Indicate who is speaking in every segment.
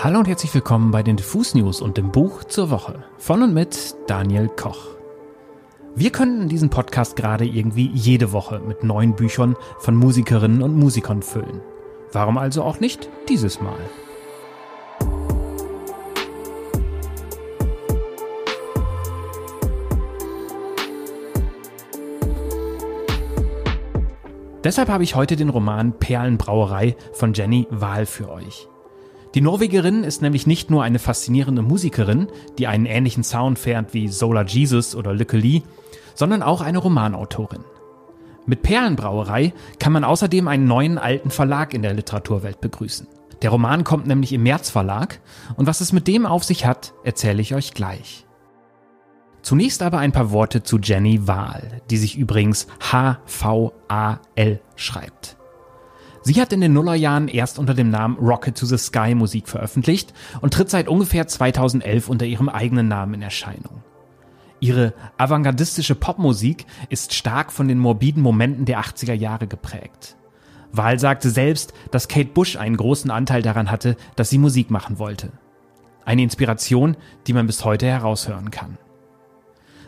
Speaker 1: Hallo und herzlich willkommen bei den Diffus News und dem Buch zur Woche von und mit Daniel Koch. Wir könnten diesen Podcast gerade irgendwie jede Woche mit neuen Büchern von Musikerinnen und Musikern füllen. Warum also auch nicht dieses Mal? Deshalb habe ich heute den Roman Perlenbrauerei von Jenny Wahl für euch. Die Norwegerin ist nämlich nicht nur eine faszinierende Musikerin, die einen ähnlichen Sound fährt wie Solar Jesus oder Lykke Lee, sondern auch eine Romanautorin. Mit Perlenbrauerei kann man außerdem einen neuen alten Verlag in der Literaturwelt begrüßen. Der Roman kommt nämlich im März Verlag und was es mit dem auf sich hat, erzähle ich euch gleich. Zunächst aber ein paar Worte zu Jenny Wahl, die sich übrigens H-V-A-L schreibt. Sie hat in den Nullerjahren erst unter dem Namen Rocket to the Sky Musik veröffentlicht und tritt seit ungefähr 2011 unter ihrem eigenen Namen in Erscheinung. Ihre avantgardistische Popmusik ist stark von den morbiden Momenten der 80er Jahre geprägt. Wahl sagte selbst, dass Kate Bush einen großen Anteil daran hatte, dass sie Musik machen wollte. Eine Inspiration, die man bis heute heraushören kann.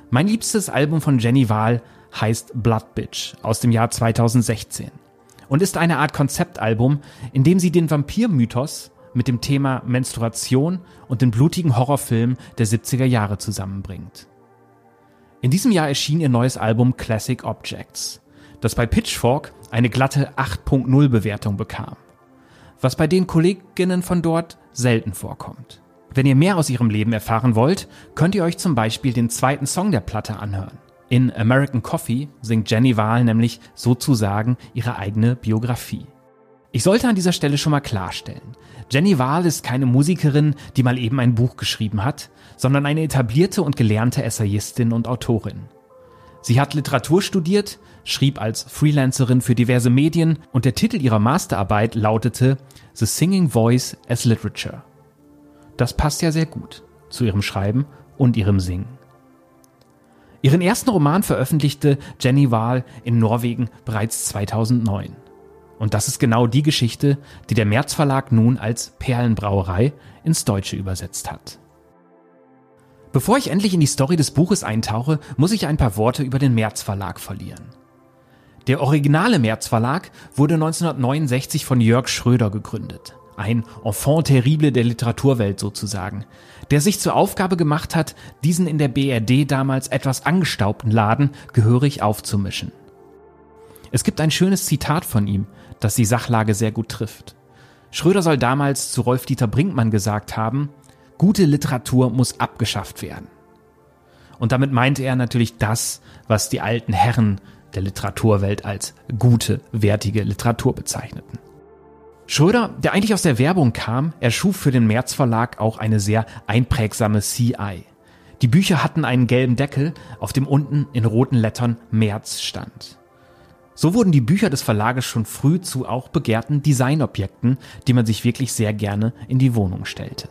Speaker 1: Mein liebstes Album von Jenny Wahl heißt Blood Bitch aus dem Jahr 2016 und ist eine Art Konzeptalbum, in dem sie den Vampirmythos mit dem Thema Menstruation und den blutigen Horrorfilm der 70er Jahre zusammenbringt. In diesem Jahr erschien ihr neues Album Classic Objects, das bei Pitchfork eine glatte 8.0 Bewertung bekam, was bei den Kolleginnen von dort selten vorkommt. Wenn ihr mehr aus ihrem Leben erfahren wollt, könnt ihr euch zum Beispiel den zweiten Song der Platte anhören. In American Coffee singt Jenny Wahl nämlich sozusagen ihre eigene Biografie. Ich sollte an dieser Stelle schon mal klarstellen, Jenny Wahl ist keine Musikerin, die mal eben ein Buch geschrieben hat, sondern eine etablierte und gelernte Essayistin und Autorin. Sie hat Literatur studiert, schrieb als Freelancerin für diverse Medien und der Titel ihrer Masterarbeit lautete The Singing Voice as Literature. Das passt ja sehr gut zu ihrem Schreiben und ihrem Singen. Ihren ersten Roman veröffentlichte Jenny Wahl in Norwegen bereits 2009. Und das ist genau die Geschichte, die der März Verlag nun als Perlenbrauerei ins Deutsche übersetzt hat. Bevor ich endlich in die Story des Buches eintauche, muss ich ein paar Worte über den März Verlag verlieren. Der originale März Verlag wurde 1969 von Jörg Schröder gegründet ein Enfant terrible der Literaturwelt sozusagen, der sich zur Aufgabe gemacht hat, diesen in der BRD damals etwas angestaubten Laden gehörig aufzumischen. Es gibt ein schönes Zitat von ihm, das die Sachlage sehr gut trifft. Schröder soll damals zu Rolf-Dieter Brinkmann gesagt haben, gute Literatur muss abgeschafft werden. Und damit meinte er natürlich das, was die alten Herren der Literaturwelt als gute, wertige Literatur bezeichneten. Schröder, der eigentlich aus der Werbung kam, erschuf für den März Verlag auch eine sehr einprägsame CI. Die Bücher hatten einen gelben Deckel, auf dem unten in roten Lettern März stand. So wurden die Bücher des Verlages schon früh zu auch begehrten Designobjekten, die man sich wirklich sehr gerne in die Wohnung stellte.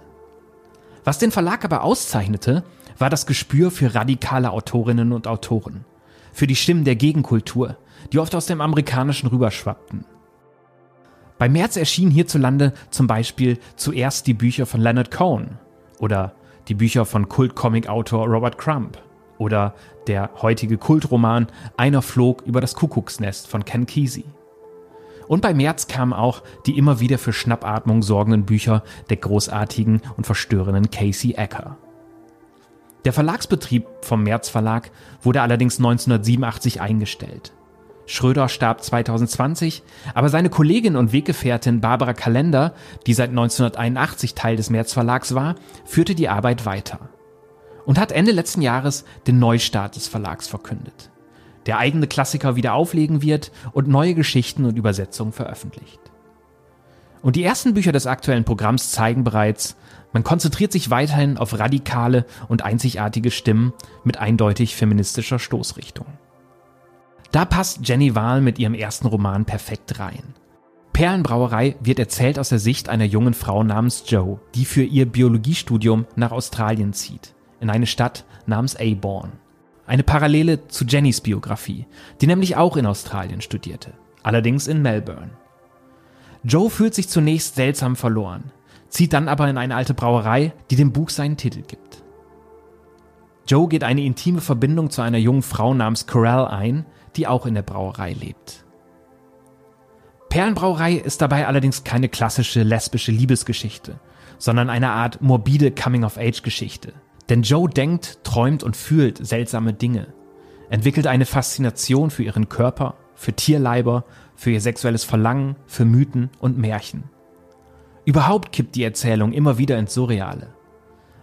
Speaker 1: Was den Verlag aber auszeichnete, war das Gespür für radikale Autorinnen und Autoren, für die Stimmen der Gegenkultur, die oft aus dem Amerikanischen rüberschwappten. Bei März erschienen hierzulande zum Beispiel zuerst die Bücher von Leonard Cohen oder die Bücher von Kultcomic-Autor Robert Crumb oder der heutige Kultroman Einer flog über das Kuckucksnest von Ken Kesey. Und bei März kamen auch die immer wieder für Schnappatmung sorgenden Bücher der großartigen und verstörenden Casey Ecker. Der Verlagsbetrieb vom März Verlag wurde allerdings 1987 eingestellt. Schröder starb 2020, aber seine Kollegin und Weggefährtin Barbara Kalender, die seit 1981 Teil des März Verlags war, führte die Arbeit weiter und hat Ende letzten Jahres den Neustart des Verlags verkündet, der eigene Klassiker wieder auflegen wird und neue Geschichten und Übersetzungen veröffentlicht. Und die ersten Bücher des aktuellen Programms zeigen bereits, man konzentriert sich weiterhin auf radikale und einzigartige Stimmen mit eindeutig feministischer Stoßrichtung. Da passt Jenny Wahl mit ihrem ersten Roman perfekt rein. Perlenbrauerei wird erzählt aus der Sicht einer jungen Frau namens Joe, die für ihr Biologiestudium nach Australien zieht, in eine Stadt namens Aborn. Eine Parallele zu Jennys Biografie, die nämlich auch in Australien studierte, allerdings in Melbourne. Joe fühlt sich zunächst seltsam verloren. zieht dann aber in eine alte Brauerei, die dem Buch seinen Titel gibt. Joe geht eine intime Verbindung zu einer jungen Frau namens Corral ein, die auch in der Brauerei lebt. Perlenbrauerei ist dabei allerdings keine klassische lesbische Liebesgeschichte, sondern eine Art morbide Coming-of-Age-Geschichte. Denn Joe denkt, träumt und fühlt seltsame Dinge, entwickelt eine Faszination für ihren Körper, für Tierleiber, für ihr sexuelles Verlangen, für Mythen und Märchen. Überhaupt kippt die Erzählung immer wieder ins Surreale.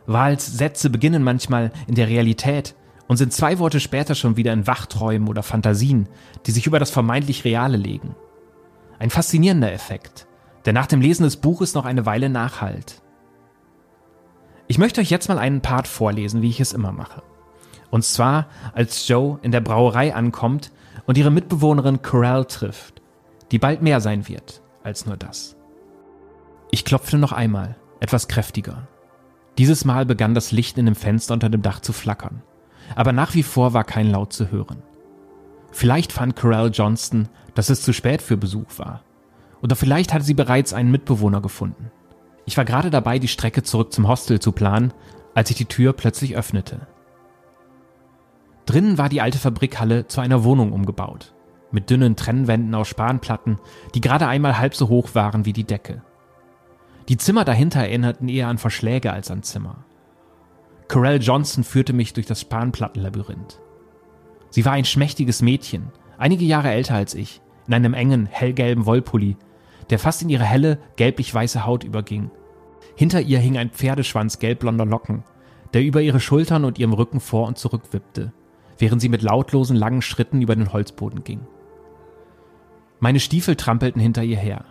Speaker 1: Wals Sätze beginnen manchmal in der Realität und sind zwei Worte später schon wieder in Wachträumen oder Fantasien, die sich über das vermeintlich Reale legen. Ein faszinierender Effekt, der nach dem Lesen des Buches noch eine Weile nachhalt. Ich möchte euch jetzt mal einen Part vorlesen, wie ich es immer mache. Und zwar, als Joe in der Brauerei ankommt und ihre Mitbewohnerin Corral trifft, die bald mehr sein wird als nur das. Ich klopfte noch einmal, etwas kräftiger. Dieses Mal begann das Licht in dem Fenster unter dem Dach zu flackern, aber nach wie vor war kein Laut zu hören. Vielleicht fand Corral Johnston, dass es zu spät für Besuch war. Oder vielleicht hatte sie bereits einen Mitbewohner gefunden. Ich war gerade dabei, die Strecke zurück zum Hostel zu planen, als ich die Tür plötzlich öffnete. Drinnen war die alte Fabrikhalle zu einer Wohnung umgebaut, mit dünnen Trennwänden aus Spanplatten, die gerade einmal halb so hoch waren wie die Decke. Die Zimmer dahinter erinnerten eher an Verschläge als an Zimmer. Corell Johnson führte mich durch das Spanplattenlabyrinth. Sie war ein schmächtiges Mädchen, einige Jahre älter als ich, in einem engen, hellgelben Wollpulli, der fast in ihre helle, gelblich-weiße Haut überging. Hinter ihr hing ein Pferdeschwanz gelbblonder Locken, der über ihre Schultern und ihrem Rücken vor und zurück wippte, während sie mit lautlosen langen Schritten über den Holzboden ging. Meine Stiefel trampelten hinter ihr her.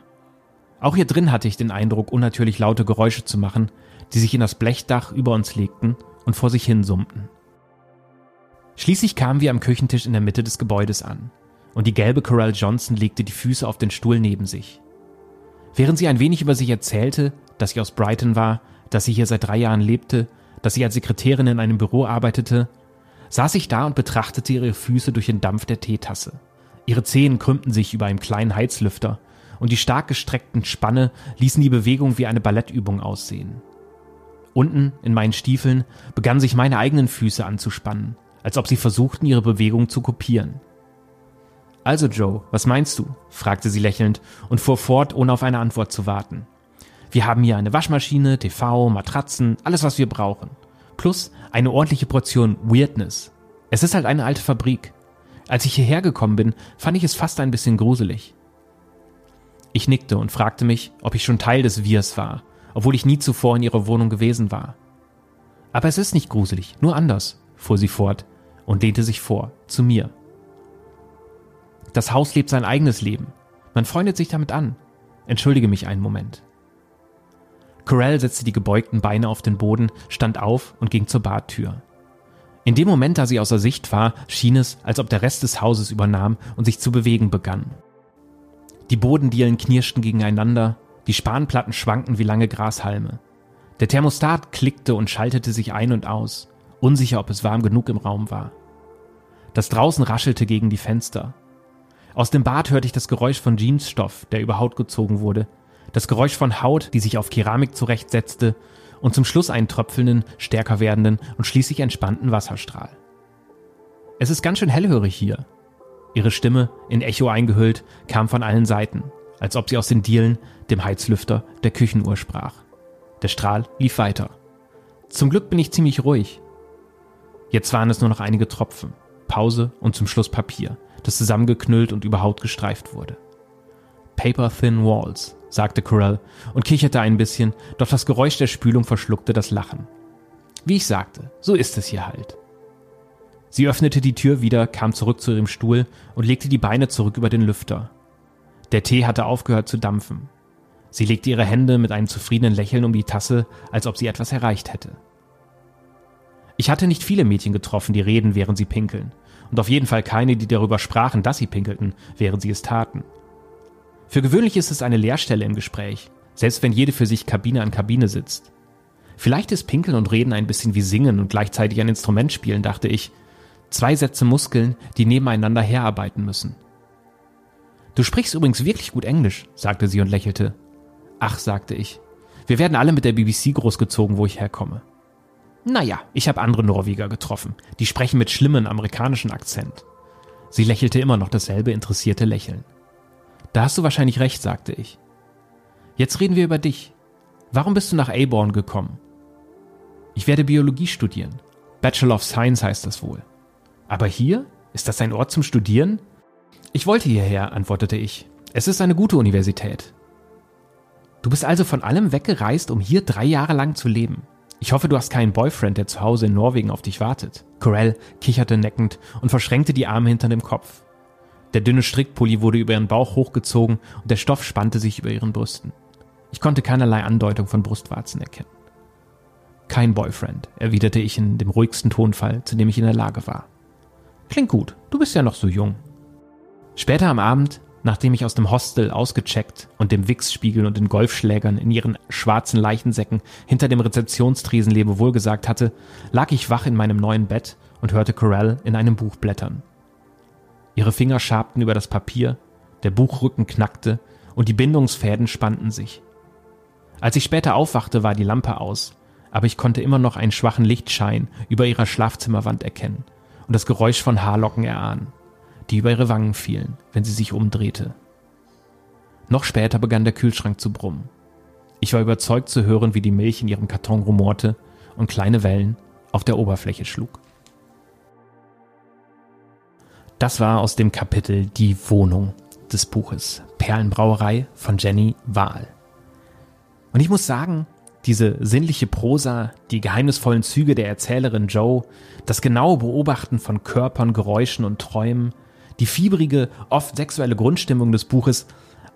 Speaker 1: Auch hier drin hatte ich den Eindruck, unnatürlich laute Geräusche zu machen, die sich in das Blechdach über uns legten und vor sich hin summten. Schließlich kamen wir am Küchentisch in der Mitte des Gebäudes an, und die gelbe Corral Johnson legte die Füße auf den Stuhl neben sich. Während sie ein wenig über sich erzählte, dass sie aus Brighton war, dass sie hier seit drei Jahren lebte, dass sie als Sekretärin in einem Büro arbeitete, saß ich da und betrachtete ihre Füße durch den Dampf der Teetasse. Ihre Zehen krümmten sich über einem kleinen Heizlüfter und die stark gestreckten Spanne ließen die Bewegung wie eine Ballettübung aussehen. Unten in meinen Stiefeln begannen sich meine eigenen Füße anzuspannen, als ob sie versuchten, ihre Bewegung zu kopieren. Also Joe, was meinst du? fragte sie lächelnd und fuhr fort, ohne auf eine Antwort zu warten. Wir haben hier eine Waschmaschine, TV, Matratzen, alles was wir brauchen. Plus eine ordentliche Portion Weirdness. Es ist halt eine alte Fabrik. Als ich hierher gekommen bin, fand ich es fast ein bisschen gruselig. Ich nickte und fragte mich, ob ich schon Teil des Wirs war, obwohl ich nie zuvor in ihrer Wohnung gewesen war. Aber es ist nicht gruselig, nur anders, fuhr sie fort und lehnte sich vor, zu mir. Das Haus lebt sein eigenes Leben. Man freundet sich damit an. Entschuldige mich einen Moment. Corell setzte die gebeugten Beine auf den Boden, stand auf und ging zur Badtür. In dem Moment, da sie außer Sicht war, schien es, als ob der Rest des Hauses übernahm und sich zu bewegen begann. Die Bodendielen knirschten gegeneinander, die Spanplatten schwankten wie lange Grashalme. Der Thermostat klickte und schaltete sich ein und aus, unsicher, ob es warm genug im Raum war. Das draußen raschelte gegen die Fenster. Aus dem Bad hörte ich das Geräusch von Jeansstoff, der über Haut gezogen wurde, das Geräusch von Haut, die sich auf Keramik zurechtsetzte, und zum Schluss einen tröpfelnden, stärker werdenden und schließlich entspannten Wasserstrahl. Es ist ganz schön hellhörig hier, Ihre Stimme, in Echo eingehüllt, kam von allen Seiten, als ob sie aus den Dielen, dem Heizlüfter, der Küchenuhr sprach. Der Strahl lief weiter. Zum Glück bin ich ziemlich ruhig. Jetzt waren es nur noch einige Tropfen, Pause und zum Schluss Papier, das zusammengeknüllt und über Haut gestreift wurde. Paper Thin Walls, sagte Corell und kicherte ein bisschen, doch das Geräusch der Spülung verschluckte das Lachen. Wie ich sagte, so ist es hier halt. Sie öffnete die Tür wieder, kam zurück zu ihrem Stuhl und legte die Beine zurück über den Lüfter. Der Tee hatte aufgehört zu dampfen. Sie legte ihre Hände mit einem zufriedenen Lächeln um die Tasse, als ob sie etwas erreicht hätte. Ich hatte nicht viele Mädchen getroffen, die reden, während sie pinkeln. Und auf jeden Fall keine, die darüber sprachen, dass sie pinkelten, während sie es taten. Für gewöhnlich ist es eine Leerstelle im Gespräch, selbst wenn jede für sich Kabine an Kabine sitzt. Vielleicht ist Pinkeln und Reden ein bisschen wie Singen und gleichzeitig ein Instrument spielen, dachte ich, Zwei Sätze Muskeln, die nebeneinander herarbeiten müssen. Du sprichst übrigens wirklich gut Englisch, sagte sie und lächelte. Ach, sagte ich. Wir werden alle mit der BBC großgezogen, wo ich herkomme. Naja, ich habe andere Norweger getroffen. Die sprechen mit schlimmen amerikanischen Akzent. Sie lächelte immer noch dasselbe interessierte Lächeln. Da hast du wahrscheinlich recht, sagte ich. Jetzt reden wir über dich. Warum bist du nach Aborn gekommen? Ich werde Biologie studieren. Bachelor of Science heißt das wohl. Aber hier? Ist das ein Ort zum Studieren? Ich wollte hierher, antwortete ich. Es ist eine gute Universität. Du bist also von allem weggereist, um hier drei Jahre lang zu leben. Ich hoffe, du hast keinen Boyfriend, der zu Hause in Norwegen auf dich wartet. Corell kicherte neckend und verschränkte die Arme hinter dem Kopf. Der dünne Strickpulli wurde über ihren Bauch hochgezogen und der Stoff spannte sich über ihren Brüsten. Ich konnte keinerlei Andeutung von Brustwarzen erkennen. Kein Boyfriend, erwiderte ich in dem ruhigsten Tonfall, zu dem ich in der Lage war. Klingt gut, du bist ja noch so jung. Später am Abend, nachdem ich aus dem Hostel ausgecheckt und dem Wichsspiegel und den Golfschlägern in ihren schwarzen Leichensäcken hinter dem Rezeptionstresen Lebewohl gesagt hatte, lag ich wach in meinem neuen Bett und hörte Corell in einem Buch blättern. Ihre Finger schabten über das Papier, der Buchrücken knackte und die Bindungsfäden spannten sich. Als ich später aufwachte, war die Lampe aus, aber ich konnte immer noch einen schwachen Lichtschein über ihrer Schlafzimmerwand erkennen und das Geräusch von Haarlocken erahnen, die über ihre Wangen fielen, wenn sie sich umdrehte. Noch später begann der Kühlschrank zu brummen. Ich war überzeugt zu hören, wie die Milch in ihrem Karton rumorte und kleine Wellen auf der Oberfläche schlug. Das war aus dem Kapitel Die Wohnung des Buches Perlenbrauerei von Jenny Wahl. Und ich muss sagen, diese sinnliche Prosa, die geheimnisvollen Züge der Erzählerin Joe, das genaue Beobachten von Körpern, Geräuschen und Träumen, die fiebrige, oft sexuelle Grundstimmung des Buches,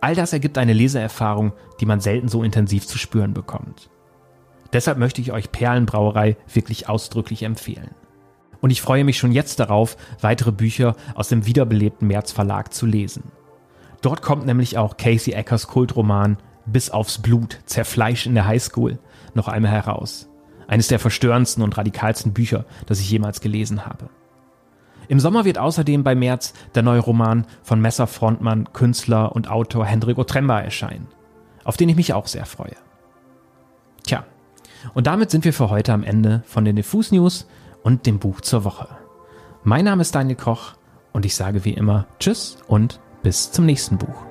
Speaker 1: all das ergibt eine Leseerfahrung, die man selten so intensiv zu spüren bekommt. Deshalb möchte ich euch Perlenbrauerei wirklich ausdrücklich empfehlen. Und ich freue mich schon jetzt darauf, weitere Bücher aus dem wiederbelebten März Verlag zu lesen. Dort kommt nämlich auch Casey Eckers Kultroman bis aufs Blut, zerfleischt in der Highschool, noch einmal heraus. Eines der verstörendsten und radikalsten Bücher, das ich jemals gelesen habe. Im Sommer wird außerdem bei März der neue Roman von Messerfrontmann, Künstler und Autor Hendrik Otremba erscheinen, auf den ich mich auch sehr freue. Tja, und damit sind wir für heute am Ende von den Diffus News und dem Buch zur Woche. Mein Name ist Daniel Koch und ich sage wie immer Tschüss und bis zum nächsten Buch.